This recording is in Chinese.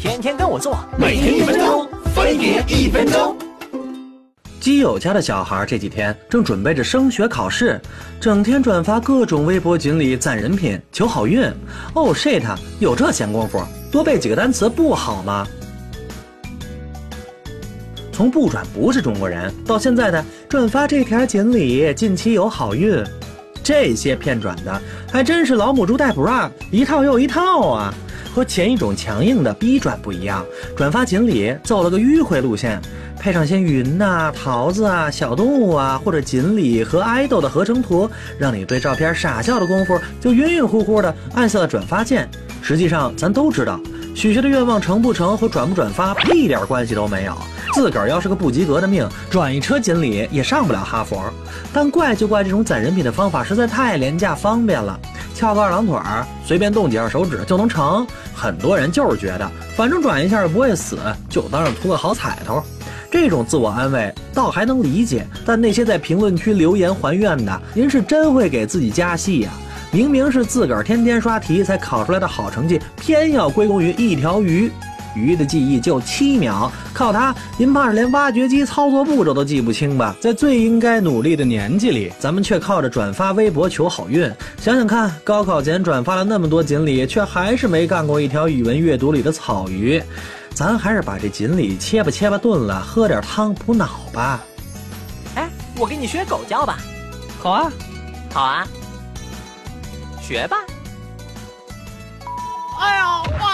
天天跟我做，每天一分钟，分别一分钟。基友家的小孩这几天正准备着升学考试，整天转发各种微博锦鲤攒人品求好运。哦 shit，有这闲工夫，多背几个单词不好吗？从不转不是中国人到现在的转发这条锦鲤近期有好运，这些骗转的还真是老母猪带 bra 一套又一套啊！和前一种强硬的逼转不一样，转发锦鲤走了个迂回路线，配上些云呐、桃子啊、小动物啊，或者锦鲤和爱豆的合成图，让你对照片傻笑的功夫就晕晕乎乎的按下了转发键。实际上，咱都知道，许下的愿望成不成和转不转发屁点关系都没有。自个儿要是个不及格的命，转一车锦鲤也上不了哈佛。但怪就怪这种攒人品的方法实在太廉价方便了，翘个二郎腿儿，随便动几下手指就能成。很多人就是觉得，反正转一下也不会死，就当是图个好彩头。这种自我安慰倒还能理解，但那些在评论区留言还愿的，您是真会给自己加戏呀！明明是自个儿天天刷题才考出来的好成绩，偏要归功于一条鱼。鱼的记忆就七秒，靠它，您怕是连挖掘机操作步骤都记不清吧？在最应该努力的年纪里，咱们却靠着转发微博求好运。想想看，高考前转发了那么多锦鲤，却还是没干过一条语文阅读里的草鱼。咱还是把这锦鲤切吧切吧炖了，喝点汤补脑吧。哎，我给你学狗叫吧。好啊，好啊，学吧。哎呦，哇！